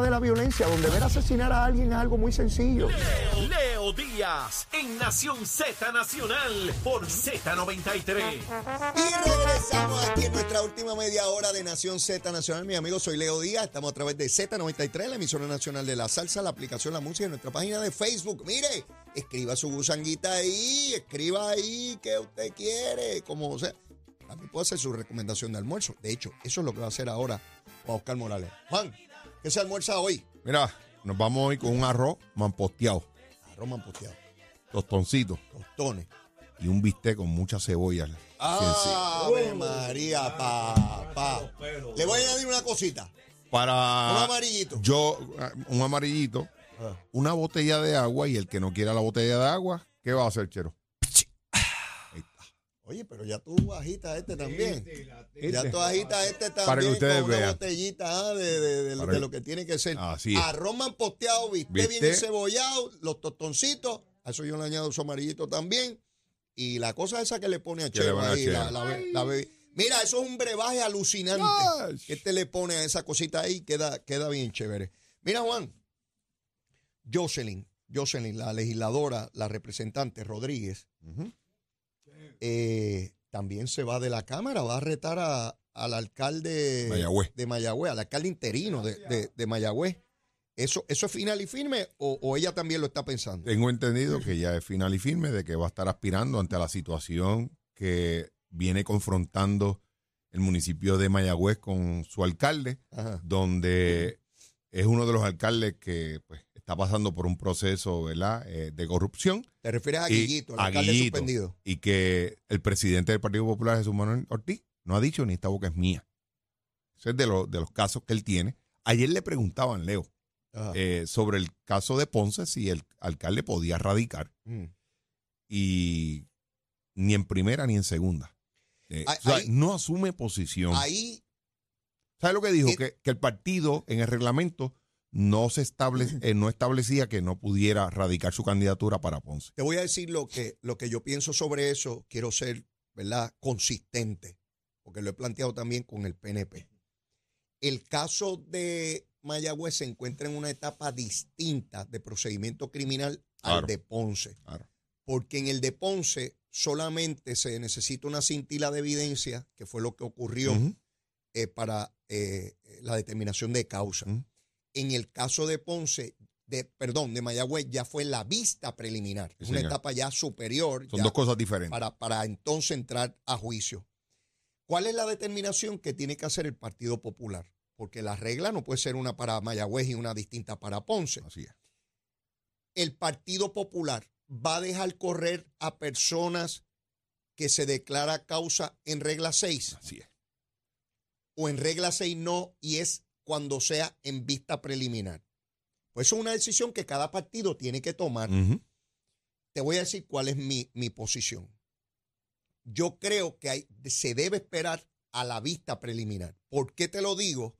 de la violencia, donde ver asesinar a alguien es algo muy sencillo. Leo Díaz en Nación Z Nacional por Z93. Y regresamos aquí en nuestra última media hora de Nación Z Nacional. Mi amigo, soy Leo Díaz. Estamos a través de Z93, la emisora nacional de la salsa, la aplicación La Música en nuestra página de Facebook. Mire, escriba su gusanguita ahí, escriba ahí que usted quiere, como sea. También puede hacer su recomendación de almuerzo. De hecho, eso es lo que va a hacer ahora Juan Oscar Morales. Juan, ¿qué se almuerza hoy? Mira, nos vamos hoy con un arroz mamposteado, Arroz mamposteado, tostoncito tostones. y un bistec con mucha cebolla. ¡Ave María, papá! Le voy a añadir una cosita. Para Un amarillito. Yo, eh, un amarillito, Ah. una botella de agua y el que no quiera la botella de agua, ¿qué va a hacer, Chero? Oye, pero ya tú agitas este también. Ya tú agitas este también Para que ustedes con una vean. botellita ah, de, de- de- de que- lo que tiene que ser. Así es. Arroz posteado, viste bien Bistec. cebollado, los tostoncitos. A eso yo le añado su amarillito también. Y la cosa esa que le pone a a ahí, la, la la Mira, eso es un brebaje alucinante. Que este le pone a esa cosita ahí, queda, queda bien chévere. Mira, Juan, Jocelyn, Jocelyn, la legisladora, la representante Rodríguez, Ujú. Eh, también se va de la Cámara, va a retar a- al alcalde Mayagüez. de Mayagüez, al alcalde interino de, de- de Mayagüez. ¿Eso, ¿Eso es final y firme o, o ella también lo está pensando? Tengo entendido que ya es final y firme de que va a estar aspirando ante la situación que viene confrontando el municipio de Mayagüez con su alcalde, Ajá. donde es uno de los alcaldes que pues, está pasando por un proceso ¿verdad? Eh, de corrupción ¿Te refieres a Guillito, el a alcalde Guillito, suspendido? y que el presidente del Partido Popular, Jesús Manuel Ortiz, no ha dicho ni esta boca es mía. Ese es de, los de los casos que él tiene. Ayer le preguntaban, Leo, eh, sobre el caso de Ponce, si el alcalde podía radicar Mm. y ni en primera ni en segunda. Eh, Ahí- o sea, ahí- no asume posición. Ahí, ¿Sabes lo que dijo? Que, que el partido en el reglamento no se establece, eh, no establecía que no pudiera radicar su candidatura para Ponce. te voy a decir lo que, lo que yo pienso sobre eso. Quiero ser, ¿verdad?, consistente, porque lo he planteado también con el PNP. El caso de Mayagüez se encuentra en una etapa distinta de procedimiento criminal al de Ponce. Claro. Porque en el de Ponce solamente se necesita una cintila de evidencia, que fue lo que ocurrió eh, para eh, la determinación de causa. En el caso de Ponce, de, perdón, de Mayagüez, ya fue la vista preliminar. Sí, Es una señor. etapa ya superior Son ya dos cosas diferentes. para, para entonces entrar a juicio. ¿Cuál es la determinación que tiene que hacer el Partido Popular? Porque la regla no puede ser una para Mayagüez y una distinta para Ponce. Así es. El Partido Popular va a dejar correr a personas que se declara causa en regla 6 Así es. o en regla 6 no y es cuando sea en vista preliminar. Pues eso es una decisión que cada partido tiene que tomar. Te voy a decir cuál es mi, mi posición. Yo creo que hay, se debe esperar a la vista preliminar. ¿Por qué te lo digo?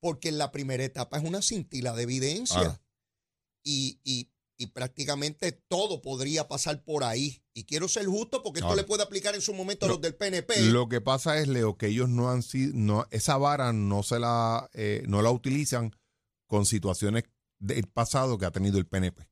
Porque en la primera etapa es una cintila de evidencia. Y, y- y prácticamente todo podría pasar por ahí. Y quiero ser justo porque esto le puede aplicar en su momento a Lo- los del PNP. Lo que pasa es, Leo, que ellos no han sido, no, esa vara no se la, eh, no la utilizan con situaciones del pasado que ha tenido el PNP.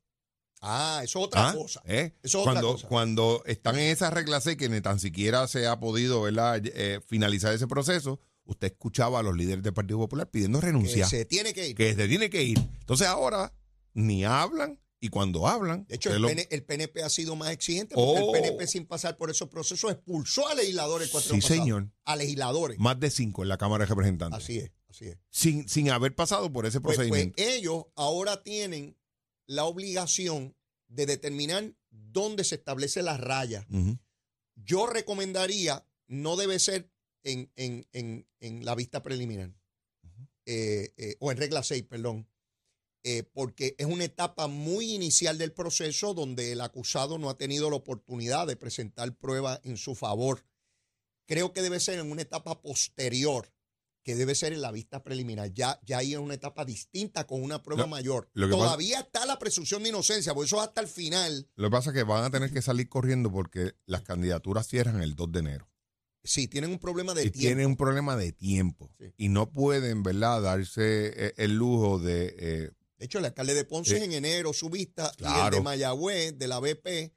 ah, eso es otra ¿Ah? cosa. ¿Eh? Eso es otra cuando, cosa. cuando están en esa regla C que ni tan siquiera se ha podido ¿verdad? Eh, finalizar ese proceso, usted escuchaba a los líderes del Partido Popular pidiendo Que renuncia, se tiene que ir. que se tiene que ir. Entonces ahora ni hablan y cuando hablan, De hecho, el, lo- el PNP ha sido más exigente porque Oh. el PNP sin pasar por esos procesos expulsó a legisladores cuatro sí señor, A legisladores. más de cinco en la Cámara de Representantes, Así es, así es. sin, sin haber pasado por ese Pues, pues procedimiento. ellos ahora tienen la obligación de determinar dónde se establece la raya. Yo recomendaría, no debe ser en, en- en- en la vista preliminar, eh, eh, o en regla 6, perdón, eh, porque es una etapa muy inicial del proceso donde el acusado no ha tenido la oportunidad de presentar pruebas en su favor. Creo que debe ser en una etapa posterior, que debe ser en la vista preliminar. Ya, ya ahí es una etapa distinta con una prueba Lo- mayor. lo que pasa- Todavía está la presunción de inocencia, por eso es hasta el final. Lo que pasa es que van a tener que salir corriendo porque las candidaturas cierran el 2 de enero. Sí, tienen un problema de y tiempo. tienen un problema de tiempo. Sí. Y no pueden, ¿verdad?, darse eh, el lujo de... eh, De hecho, el alcalde de Ponce es en enero su vista y el claro. de Mayagüez, de la BP,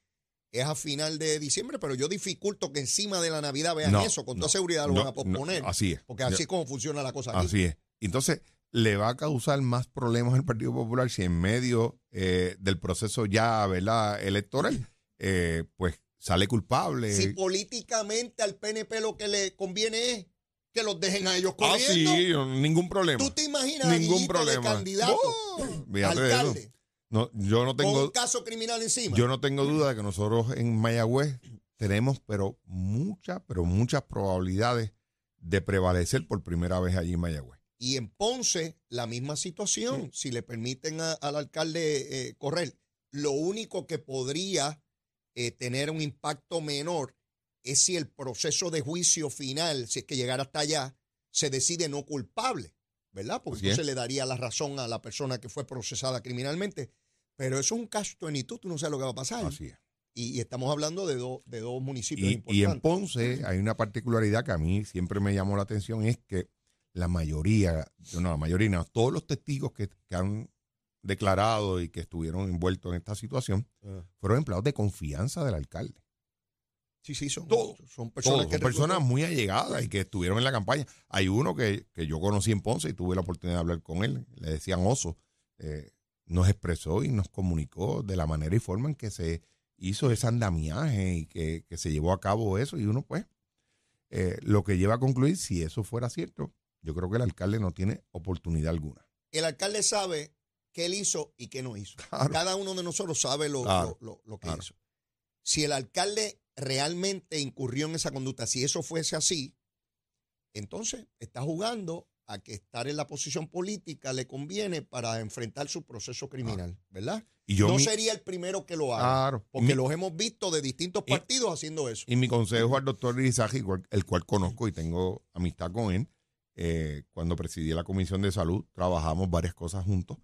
es a final de diciembre, pero yo dificulto que encima de la Navidad vean no, eso. Con toda seguridad lo no, van a posponer. así es. porque así es como funciona la cosa aquí. Así es. Entonces, le va a causar más problemas al Partido Popular si en medio eh, del proceso ya, ¿verdad?, electoral, eh, pues sale culpable. Si políticamente al PNP lo que le conviene es que los dejen a ellos ah, corriendo, sí, ningún problema. ¿tú te imaginas Ningún problema. de candidato Oh, alcalde No, yo no con un tengo, caso criminal encima? yo no tengo duda de que nosotros en Mayagüez tenemos, pero muchas, pero muchas probabilidades de prevalecer por primera vez allí en Mayagüez. Y en Ponce, la misma situación. Si le permiten a- al alcalde eh, correr, lo único que podría eh, tener un impacto menor es si el proceso de juicio final, si es que llegara hasta allá, se decide no culpable, ¿verdad? Porque es. entonces le daría la razón a la persona que fue procesada criminalmente. Pero eso es un caso tú, no sabes lo que va a pasar. Así es. Y, y estamos hablando de, dos de dos municipios Y, y en importantes. Ponce hay una particularidad que a mí siempre me llamó la atención, es que la mayoría, no, la mayoría, no, todos los testigos que, que han declarado y que estuvieron envueltos en esta situación Ah. fueron empleados de confianza del alcalde. Sí, sí, son, Todos, son personas Todos, que son personas reclutó. muy allegadas y que estuvieron en la campaña. Hay uno que, que yo conocí en Ponce y tuve la oportunidad de hablar con él, le decían oso, eh, nos expresó y nos comunicó de la manera y forma en que se hizo ese andamiaje y que, que se llevó a cabo eso y uno pues eh, lo que lleva a concluir, si eso fuera cierto, yo creo que el alcalde no tiene oportunidad alguna. el alcalde sabe qué él hizo y qué no hizo. Claro. Cada uno de nosotros sabe lo, Claro. lo- lo- lo que Claro. hizo. Si el alcalde realmente incurrió en esa conducta, si eso fuese así, entonces está jugando a que estar en la posición política le conviene para enfrentar su proceso criminal, ¿verdad? Y yo no mi- sería el primero que lo haga, Claro. porque Mi- los hemos visto de distintos y- partidos haciendo eso. Y mi consejo al doctor igual- el cual conozco y tengo amistad con él, eh, cuando presidí la Comisión de Salud, trabajamos varias cosas juntos,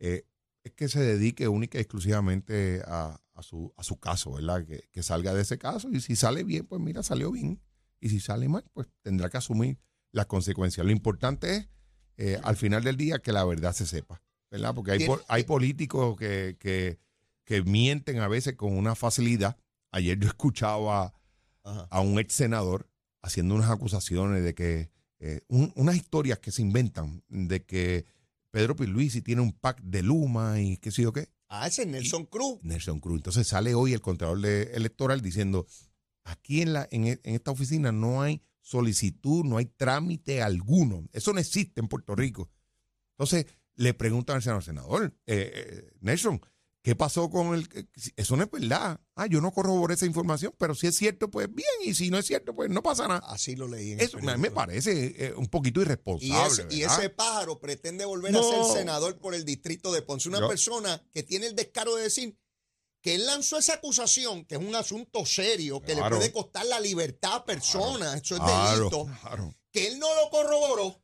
eh, es que se dedique única y exclusivamente a, a su, a su caso, ¿verdad? Que, que salga de ese caso y si sale bien, pues mira, salió bien. Y si sale mal, pues tendrá que asumir las consecuencias. Lo importante es, eh, al final del día, que la verdad se sepa, ¿verdad? Porque hay, hay políticos que, que, que mienten a veces con una facilidad. Ayer yo escuchaba Ajá. a un ex senador haciendo unas acusaciones de que, eh, un- unas historias que se inventan de que Pedro Pierluisi tiene un pack de Luma y qué sé yo qué. Ah, ese es Nelson Cruz. Nelson Cruz. Entonces sale hoy el Contralor de- Electoral diciendo, aquí en, la, en, e- en esta oficina no hay solicitud, no hay trámite alguno. Eso no existe en Puerto Rico. Entonces le preguntan al senador, senador, eh, eh, Nelson, ¿qué pasó con el...? que- Eso no es verdad. Ah, yo no corroboré esa información, pero si es cierto, pues bien, y si no es cierto, pues no pasa nada. Así lo leí. en Eso a mí me parece eh, un poquito Y irresponsable. ese, y ese pájaro pretende volver No. a ser senador por el distrito de Ponce. Una Yo- persona que tiene el descaro de decir que él lanzó esa acusación, que es un asunto serio, que Claro. le puede costar la libertad a personas, eso es delito, claro. que él no lo corroboró,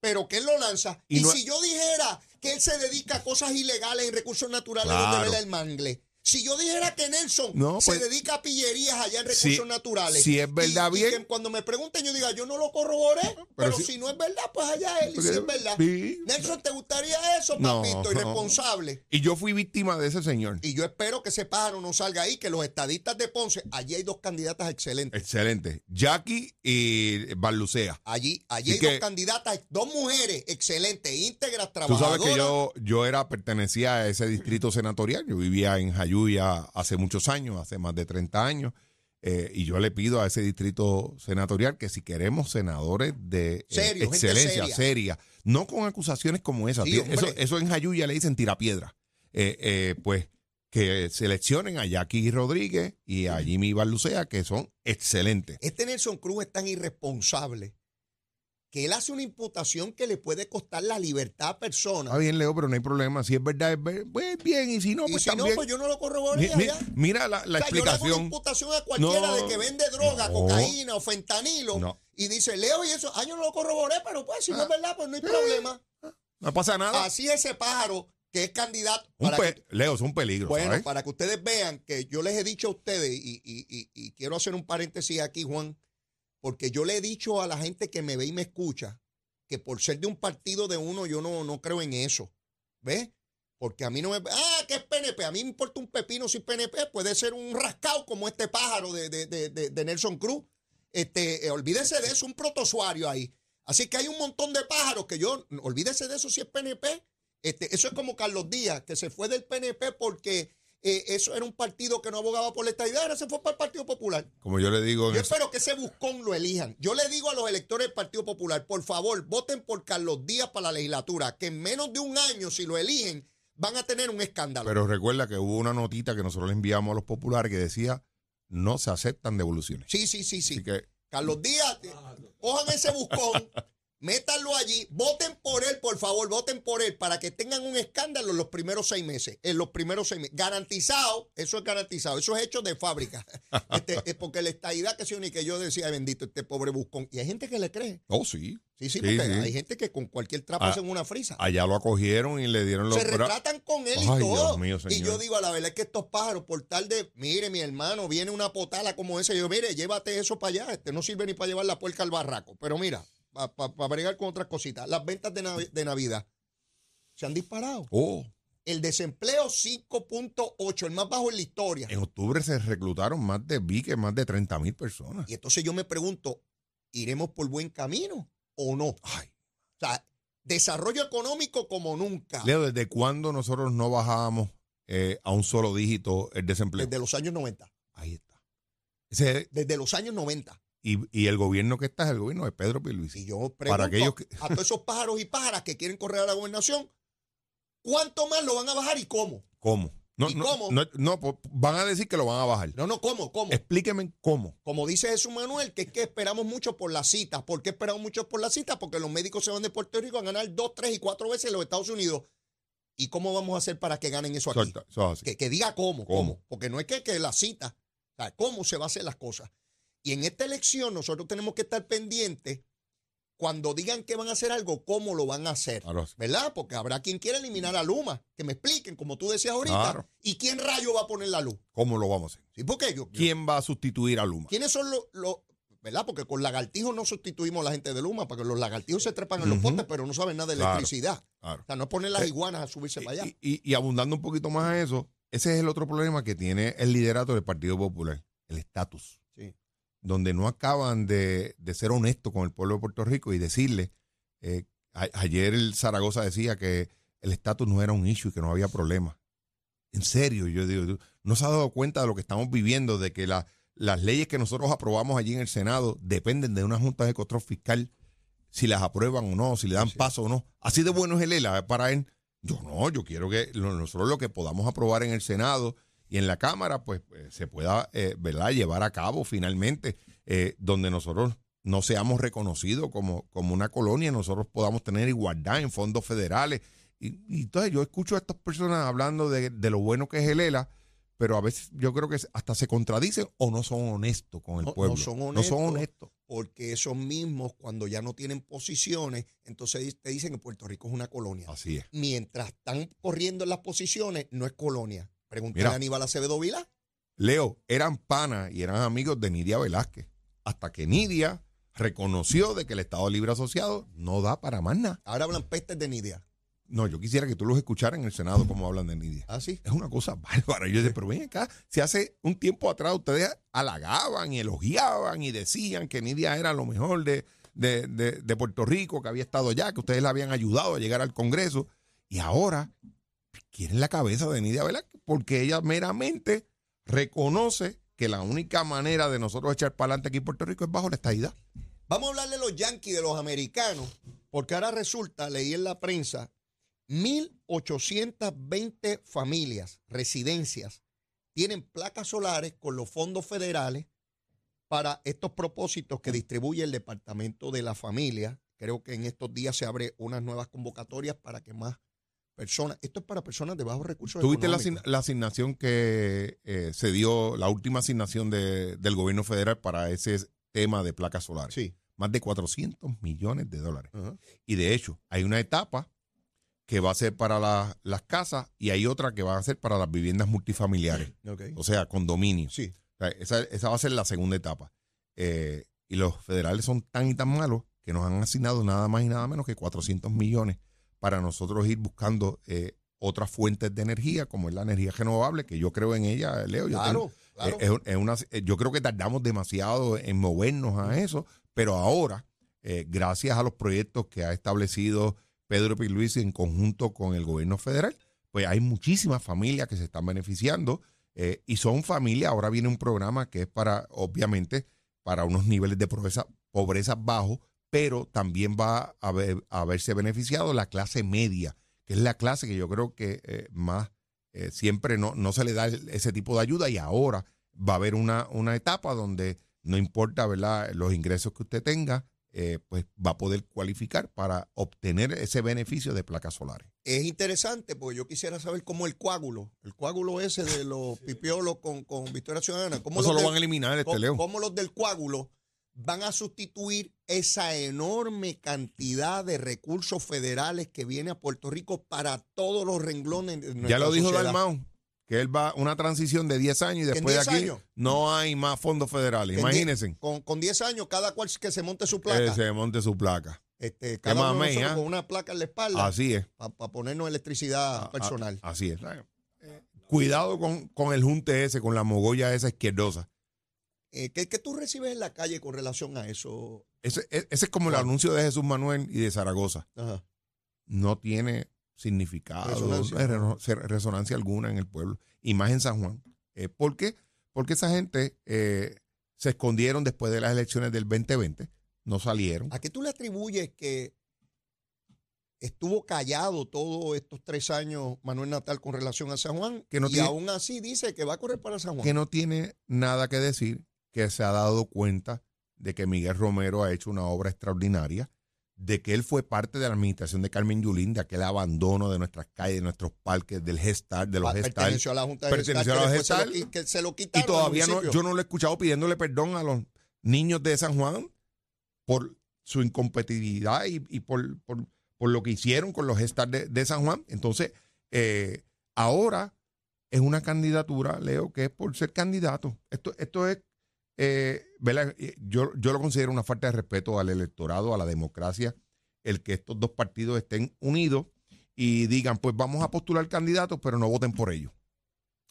pero que él lo lanza. Y Y, no- si yo dijera que él se dedica a cosas ilegales en recursos naturales donde vela el mangle, si yo dijera que Nelson No, se pues, dedica a pillerías allá en si- recursos naturales. si es verdad, y- y bien. que cuando me pregunten, yo diga, yo no lo corroboré, pero, si- si, no es verdad, pues allá él. Y si es verdad. Sí. Nelson, ¿te gustaría eso, papito? no. Irresponsable. Y yo fui víctima de ese señor. Y yo espero que ese pájaro no salga ahí, que los estadistas de Ponce, allí hay dos candidatas excelentes. Excelente. Jackie y Barlucea. Allí, allí hay que- dos candidatas, dos mujeres excelentes, íntegras, Tú trabajadoras. sabes que yo, yo era, pertenecía a ese distrito senatorial. Yo vivía en Jayuya hace muchos años, hace más de 30 años. eh, y yo le pido a ese distrito senatorial que si queremos senadores de eh, Serio, gente excelencia, seria. seria, no con acusaciones como esas. Sí, Tío, hombre. eso, eso en Jayuya le dicen tirapiedra. Eh, eh, pues que seleccionen a Jackie Rodríguez y a Jimmy Barlucea, que son excelentes. Este Nelson Cruz es tan irresponsable que él hace una imputación que le puede costar la libertad a personas. Está bien, Leo, pero no hay problema. Si es verdad, es ver- pues bien. Y si no, y pues si no, pues yo no lo Mi- corroboraría. mi- mira la, la O sea, yo le hago una explicación. imputación a cualquiera No, de que vende droga, no. cocaína o fentanilo No. y dice, Leo, y eso, ah, yo no lo corroboré, pero pues si no es verdad, pues no hay problema. No pasa nada. Así ese pájaro que es candidato. Un para pe- que- Leo, es un peligro. bueno, ¿sabes? para que ustedes vean que yo les he dicho a ustedes, y, y- y- y quiero hacer un paréntesis aquí, Juan, porque yo le he dicho a la gente que me ve y me escucha que por ser de un partido de uno yo no, no creo en eso. ¿Ves? Porque a mí no me... Ah, que es PNP. A mí me importa un pepino si PNP. Puede ser un rascado como este pájaro de, de- de- de- Nelson Cruz. Este, eh, olvídese de eso, un protozoario ahí. Así que hay un montón de pájaros que yo... Olvídese de eso si es PNP. Este, eso es como Carlos Díaz, que se fue del PNP porque eh, eso era un partido que no abogaba por la estabilidad, ahora se fue para el Partido Popular. Como yo le digo, Yo espero que ese buscón lo elijan. Yo le digo a los electores del Partido Popular, por favor, voten por Carlos Díaz para la legislatura, que en menos de un año, si lo eligen, van a tener un escándalo. pero recuerda que hubo una notita que nosotros le enviamos a los populares que decía no se aceptan devoluciones. sí, sí, sí, sí. Así que Carlos Díaz, eh, cojan ese buscón, métanlo allí, voten por él, por favor, voten por él para que tengan un escándalo en los primeros seis meses. En los primeros seis meses. Garantizado, eso es garantizado, eso es hecho de fábrica. Este, es porque la estadidad que se une, que yo decía, "Ay, bendito este pobre buscón. Y hay gente que le cree. Oh, sí. Sí, sí, Sí, porque sí. hay gente que con cualquier trapo Ah, hacen una frisa. Allá lo acogieron y le dieron los se retratan con él y Ay, todo. Dios mío, y yo digo, a la verdad es que estos pájaros, por tal de, mire, mi hermano, viene una potala como esa. Yo, mire, llévate eso para allá. Este no sirve ni para llevar la puerca al barraco. Pero mira, para bregar con otras cositas. Las ventas de, Navi- de Navidad se han disparado. Oh, El desempleo 5.8, el más bajo en la historia. en octubre se reclutaron más de, vi que más de 30 mil personas. Y entonces yo me pregunto, ¿iremos por buen camino o no? Ay, O sea, desarrollo económico como nunca. Leo, ¿desde cuándo nosotros no bajábamos eh, a un solo dígito el desempleo? Desde los años 90. Ahí está. Ese- Desde los años 90. Y, y el gobierno que está es el gobierno de Pedro Pierluisi. Y yo pregunto Para aquellos que- a todos esos pájaros y pájaras que quieren correr a la gobernación, ¿cuánto más lo van a bajar y cómo? ¿Cómo? No, ¿Y no, cómo? No, van a decir que lo van a bajar. No, no, ¿cómo? ¿Cómo? Explíqueme cómo. Como dice Jesús Manuel, que es que esperamos mucho por las citas. ¿Por qué esperamos mucho por las citas? Porque los médicos se van de Puerto Rico a ganar dos, tres y cuatro veces en los Estados Unidos. ¿Y cómo vamos a hacer para que ganen eso aquí? Suelta, eso es así. Que, que diga cómo, cómo, ¿Cómo? Porque no es que, que la cita, o sea, cómo se va a hacer las cosas. Y en esta elección nosotros tenemos que estar pendientes cuando digan que van a hacer algo, cómo lo van a hacer. Claro. ¿Verdad? Porque habrá quien quiera eliminar a Luma. Que me expliquen, como tú decías ahorita. Claro. ¿Y quién rayo va a poner la luz? ¿Cómo lo vamos a hacer? ¿Sí? Porque yo, yo- ¿Quién va a sustituir a Luma? ¿Quiénes son los, los- ¿Verdad? Porque con lagartijos no sustituimos a la gente de Luma, porque los lagartijos se trepan en los Ujú. postes, pero no saben nada de electricidad. Claro. O sea, no es poner las Eh, iguanas a subirse para allá. Y, y- y abundando un poquito más a eso, ese es el otro problema que tiene el liderato del Partido Popular, el estatus. Donde no acaban de, de ser honestos con el pueblo de Puerto Rico y decirle, eh, a- ayer el Zaragoza decía que el estatus no era un issue y que no había problema. En serio, yo digo, no se ha dado cuenta de lo que estamos viviendo, de que la- las leyes que nosotros aprobamos allí en el Senado dependen de una Junta de Control Fiscal, si las aprueban o no, si le dan paso o no. Así de bueno es el ELA para él. Yo no, yo quiero que nosotros lo que podamos aprobar en el Senado y en la Cámara, pues eh, se pueda eh, ¿verdad? llevar a cabo finalmente, eh, donde nosotros no seamos reconocidos como, como una colonia, nosotros podamos tener igualdad en fondos federales. Y, y entonces yo escucho a estas personas hablando de, de lo bueno que es el ELA, pero a veces yo creo que hasta se contradicen o no son honestos con el No- no pueblo. son No honestos. son honestos. Porque esos mismos, cuando ya no tienen posiciones, entonces te dicen que Puerto Rico es una colonia. Así es. Mientras están corriendo en las posiciones, no es colonia. Pregúntale a Aníbal Acevedo Vilá. Leo, eran panas y eran amigos de Nidia Velázquez. Hasta que Nidia reconoció de que el Estado Libre Asociado no da para más nada. Ahora hablan pestes de Nidia. No, yo quisiera que tú los escucharas en el Senado como hablan de Nidia. ¿Ah, sí? Es una cosa bárbara. Yo decía, pero ven acá, si hace un tiempo atrás ustedes halagaban y elogiaban y decían que Nidia era lo mejor de, de, de- de Puerto Rico, que había estado allá, que ustedes la habían ayudado a llegar al Congreso, y ahora quieren la cabeza de Nidia Velázquez porque ella meramente reconoce que la única manera de nosotros echar para adelante aquí en Puerto Rico es bajo la estadidad. Vamos a hablar de los yanquis, de los americanos, porque ahora resulta, leí en la prensa, 1.820 familias, residencias, tienen placas solares con los fondos federales para estos propósitos que distribuye el Departamento de la Familia. Creo que en estos días se abre unas nuevas convocatorias para que más personas, esto es para personas de bajos recursos ¿Tuviste la, asign- la asignación que eh, se dio, la última asignación de- del gobierno federal para ese tema de placas solares? Sí. Más de 400 millones de dólares. Y de hecho, hay una etapa que va a ser para la- las casas y hay otra que va a ser para las viviendas multifamiliares, Ok. o sea, condominios. Sí. O sea, esa, esa va a ser la segunda etapa. Eh, y los federales son tan y tan malos que nos han asignado nada más y nada menos que 400 millones para nosotros ir buscando eh, otras fuentes de energía, como es la energía renovable, que yo creo en ella, Leo. Yo, Claro, tengo- claro. eh, es- es una- eh, yo creo que tardamos demasiado en movernos a eso, pero ahora, eh, gracias a los proyectos que ha establecido Pedro Pierluisi en conjunto con el gobierno federal, pues hay muchísimas familias que se están beneficiando eh, y son familias, ahora viene un programa que es para, obviamente, para unos niveles de pobreza, pobreza bajos, pero también va a, ver- a verse beneficiado la clase media, que es la clase que yo creo que eh, más eh, siempre no, no se le da ese tipo de ayuda y ahora va a haber una, una etapa donde no importa ¿verdad? los ingresos que usted tenga, eh, pues va a poder cualificar para obtener ese beneficio de placas solares. Es interesante porque yo quisiera saber cómo el coágulo, el coágulo ese de los pipiolos con, con Victoria Ciudadana, cómo Eso los, lo del- van a eliminar, este cómo- Leo. cómo los del coágulo van a sustituir esa enorme cantidad de recursos federales que viene a Puerto Rico para todos los renglones de Ya lo dijo sociedad. Dalmau, que él va una transición de 10 años y después de 10 aquí años? no hay más fondos federales. En Imagínense. Con, con 10 años, cada cual que se monte su Que placa. se monte su placa. Este, cada uno nosotros ¿ah? con una placa en la espalda Así es. para ponernos electricidad Ah, personal. ah, así es. Eh, Cuidado con, con el junte ese, con la mogolla esa izquierdosa. Eh, ¿qué, qué tú recibes en la calle con relación a eso? Ese, e- ese es como el anuncio de Jesús Manuel y de Zaragoza. Ajá. No tiene significado, Resonancia. eh, reno- se- resonancia alguna en el pueblo. Y más en San Juan. Eh, ¿Por qué? Porque esa gente eh, se escondieron después de las elecciones del 2020. No salieron. ¿A qué tú le atribuyes que estuvo callado todos estos tres años Manuel Natal con relación a San Juan? Que no y tiene- aún así dice que va a correr para San Juan. que no tiene nada que decir, que se ha dado cuenta de que Miguel Romero ha hecho una obra extraordinaria, de que él fue parte de la administración de Carmen Yulín, de aquel abandono de nuestras calles, de nuestros parques, del Gestar, de los Pa- Gestar. Perteneció a la Junta de Gestal, a los después se lo Gestal, que se lo Y quitaron. al todavía no, yo no lo he escuchado pidiéndole perdón a los niños de San Juan por su incompetitividad y, y por, por, por lo que hicieron con los Gestar de, de San Juan. Entonces, eh, ahora es una candidatura, Leo, que es por ser candidato. Esto, esto es, eh. Eh, Yo, yo lo considero una falta de respeto al electorado, a la democracia, el que estos dos partidos estén unidos y digan, pues vamos a postular candidatos, pero no voten por ellos.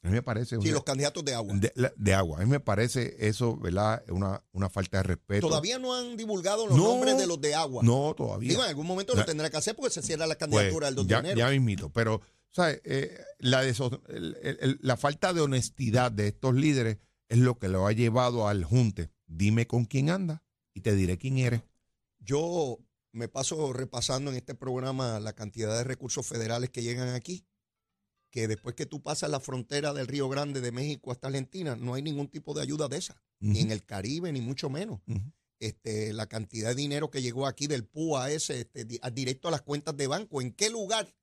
A mí me parece Sí, una- los candidatos de agua. de, agua. A mí me parece eso, ¿verdad? Una, una falta de respeto. Todavía no han divulgado los No. nombres de los de agua. No, todavía. Digo, en algún momento Ya. lo tendrá que hacer porque se cierra la Pues, candidatura el 2 ya, de enero. ya mismito. Pero, ¿sabes? Eh, la, deso- el- el- el- la falta de honestidad de estos líderes es lo que lo ha llevado al junte. Dime con quién anda y te diré quién eres. Yo me paso repasando en este programa la cantidad de recursos federales que llegan aquí, que después que tú pasas la frontera del Río Grande de México hasta Argentina, no hay ningún tipo de ayuda de esa, ni en el Caribe, ni mucho menos. Este, la cantidad de dinero que llegó aquí del PUA ese, este, directo a las cuentas de banco, ¿en qué lugar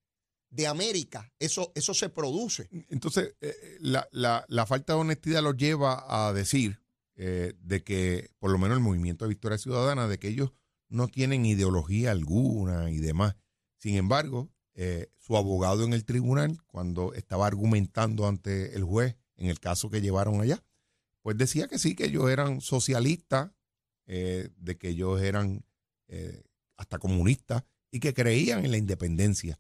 de América eso, eso se produce? Entonces, eh, la, la- la falta de honestidad los lleva a decir eh, de que, por lo menos el movimiento de Victoria Ciudadana, de que ellos no tienen ideología alguna y demás. Sin embargo, eh, su abogado en el tribunal, cuando estaba argumentando ante el juez en el caso que llevaron allá, pues decía que sí, que ellos eran socialistas, eh, de que ellos eran eh, hasta comunistas y que creían en la independencia.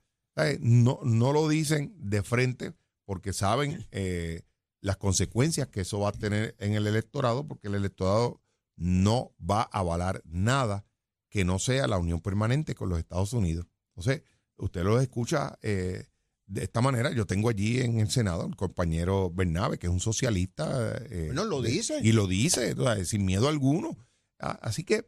No, no lo dicen de frente porque saben eh, las consecuencias que eso va a tener en el electorado, porque el electorado no va a avalar nada que no sea la unión permanente con los Estados Unidos. Entonces, usted lo escucha eh, de esta manera. Yo tengo allí en el Senado el compañero Bernabe, que es un socialista. eh, Bueno, lo dice. Y lo dice, o sea, sin miedo alguno. Ah, Así que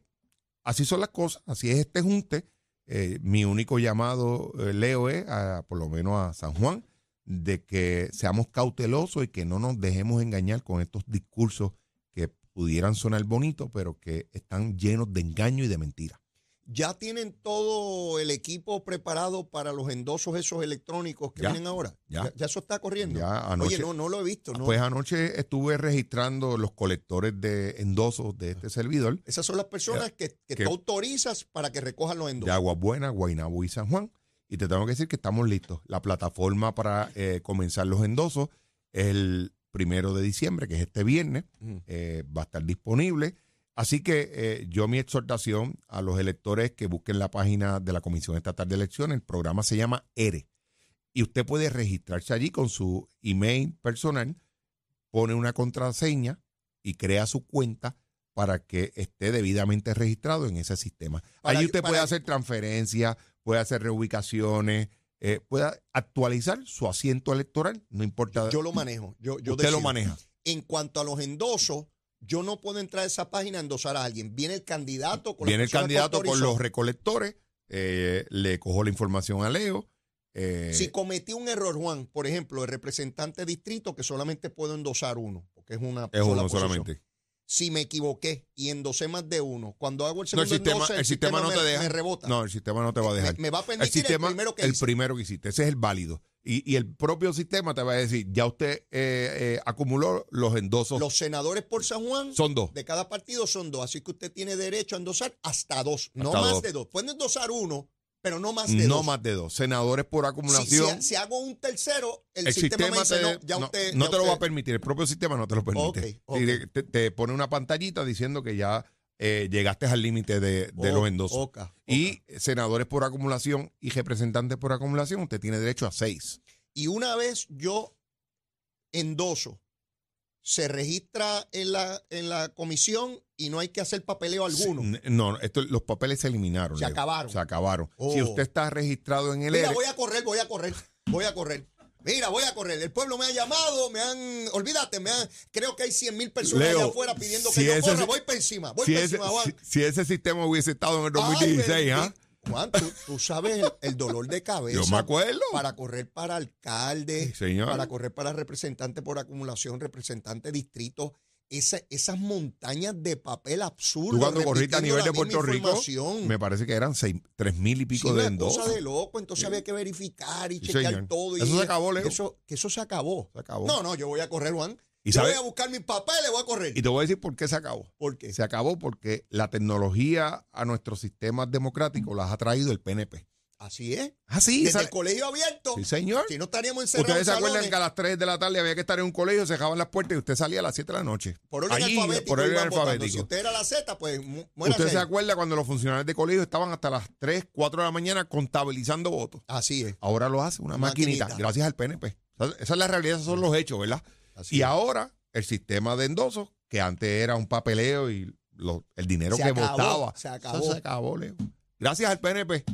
así son las cosas, así es este junte. Eh, mi único llamado, eh, Leo, es a, por lo menos a San Juan, de que seamos cautelosos y que no nos dejemos engañar con estos discursos que pudieran sonar bonitos, pero que están llenos de engaño y de mentira. ¿Ya tienen todo el equipo preparado para los endosos esos electrónicos que Ya, vienen ahora? ya. ya. eso está corriendo? Ya anoche, Oye, no, no lo he visto. ¿no? pues anoche estuve registrando los colectores de endosos de este servidor Esas son las personas que, que que- tú autorizas para que recojan los de endosos. Agua Buena, Guaynabo y San Juan. Y te tengo que decir que estamos listos. La plataforma para eh, comenzar los endosos es el primero de diciembre, que es este viernes. Eh, va a estar disponible. Así que eh, yo mi exhortación a los electores que busquen la página de la Comisión Estatal de Elecciones, el programa se llama ERE. Y usted puede registrarse allí con su email personal, pone una contraseña y crea su cuenta para que esté debidamente registrado en ese sistema. Para Allí usted puede hacer transferencias, puede hacer reubicaciones, eh, puede actualizar su asiento electoral, no importa. Yo lo manejo. Yo, yo usted lo maneja. En cuanto a los endosos, yo no puedo entrar a esa página a endosar a alguien. Viene el candidato con Viene el candidato con los recolectores, eh, le cojo la información a Leo. eh, Si cometí un error, Juan, por ejemplo, el representante de distrito, que solamente puedo endosar uno, porque es una es sola uno posición. solamente. Si me equivoqué y endosé más de uno, cuando hago el No, el segundo sistema, endose, el sistema no me, te deja. me rebota. No, el sistema no te va a dejar. Me, va a el permitir sistema, el primero que el hice. primero que hiciste, ese es el válido. Y, y el propio sistema te va a decir, ya usted eh, eh, acumuló los endosos. Los senadores por San Juan son dos. de cada partido son dos, así que usted tiene derecho a endosar hasta dos, no más dos. de dos. Pueden endosar uno, pero no más de No dos. más de dos. Senadores por acumulación. si- si hago un tercero, el, el sistema, me dice, te, no, ya no, usted... no ya te lo va a permitir, el propio sistema no te lo permite. Ok, Y ok. Te, te pone una pantallita diciendo que ya eh, llegaste al límite de, de Oh, los endosos. oca, oca. Y senadores por acumulación y representantes por acumulación, usted tiene derecho a seis. Y una vez yo endoso, se registra en la, en la comisión y no hay que hacer papeleo alguno. N- No, esto, los papeles se eliminaron. Se Leo. acabaron. Se acabaron. Oh. Si usted está registrado en el Mira, ERE, voy a correr, voy a correr, voy a correr. Mira, voy a correr. El pueblo me ha llamado, me han, olvídate, me han, creo que hay 100 mil personas Leo, allá afuera pidiendo que si yo corra. si- Voy para encima, voy si, para ese, encima, Juan. si- si ese sistema hubiese estado en el Ay, 2016, ¿ah? bendito. Juan, tú, tú sabes el, el dolor de cabeza. Yo me acuerdo. Para correr para alcalde, Sí, señor. para correr para representante por acumulación, representante distrito. Esa- esas montañas de papel absurdo. Tú cuando corriste a nivel de Puerto Rico, me parece que eran seis, tres mil y Sí, pico de una cosa de loco, entonces había que verificar y Sí, chequear señor. todo. y Eso se acabó, Leo. Eso, que eso se acabó. Se acabó. No, no, yo voy a correr, Juan. ¿Y yo sabe- voy a buscar mis papeles, voy a correr. Y te voy a decir por qué se acabó. ¿Por qué? Se acabó porque la tecnología a nuestros sistemas democráticos las ha traído el PNP. Así es. Ah, sí, Desde el colegio abierto. sí, señor. Si no estaríamos encerrados Ustedes se acuerdan que a las 3 de la tarde había que estar en un colegio, se dejaban las puertas y usted salía a las 7 de la noche. Por orden Allí, alfabético. por orden alfabético. Si usted era la Z, pues mu- muérase ¿Usted se acuerda cuando los funcionarios de colegio estaban hasta las 3, 4 de la mañana contabilizando votos? Así es. Ahora lo hace una maquinita, Maquinita. gracias al PNP. Esa esa es la realidad, esos son los hechos, ¿verdad? Así y es. ahora el sistema de endosos, que antes era un papeleo y lo- el dinero Se que acabó, votaba. se eso acabó. se acabó, Leo. Gracias al PNP.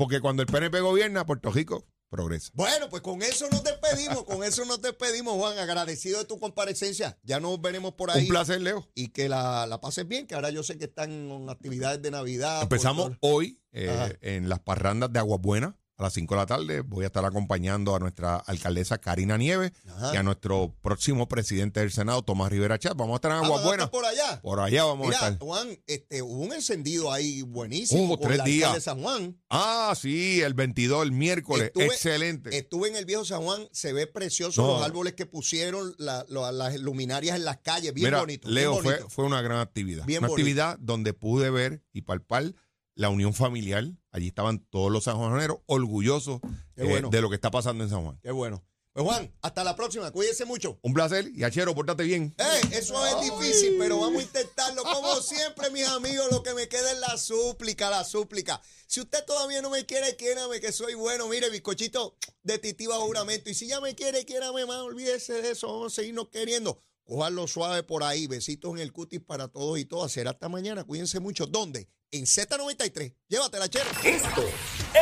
Porque cuando el PNP gobierna, Puerto Rico progresa. Bueno, pues con eso nos despedimos, con eso nos despedimos, Juan. Agradecido de tu comparecencia. Ya nos veremos por ahí. Un placer, Leo. Y que la, la pases bien, que ahora yo sé que están en actividades de Navidad. Empezamos hoy eh, en las parrandas de Aguas Buenas a las 5 de la tarde. Voy a estar acompañando a nuestra alcaldesa Karina Nieves Ajá. y a nuestro próximo presidente del Senado, Tomás Rivera Chat. Vamos a estar en Ah, Aguas ¿van a Buenas. estar por allá. Por allá vamos Mira, a estar. Juan, este, hubo un encendido ahí buenísimo Hubo tres alcalde días. de San Juan. Ah, sí, el 22, el miércoles. Estuve- Excelente. Estuve en el viejo San Juan, se ve precioso No. los árboles que pusieron, la- las luminarias en las calles, bien Mira, bonito. bien Leo, fue, fue una gran actividad. Bien una bonito. actividad donde pude ver y palpar la unión familiar. Allí estaban todos los sanjuaneros orgullosos eh, bueno. de lo que está pasando en San Juan. Qué bueno. Pues Juan, hasta la próxima, cuídense mucho. Un placer y Achero, pórtate bien. Eh, eso es difícil, pero vamos a intentarlo. Como siempre, mis amigos, lo que me queda es la súplica, la súplica. Si usted todavía no me quiere, quiérame que soy bueno. Mire, bizcochito de titiva juramento. Y si ya me quiere, quiérame más. Olvídese de eso. Vamos a seguirnos queriendo. Cojanlo suave por ahí. Besitos en el cutis para todos y todas. Será hasta mañana. Cuídense mucho. ¿Dónde? En Z93. Llévatela, chero. Esto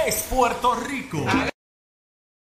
es Puerto Rico.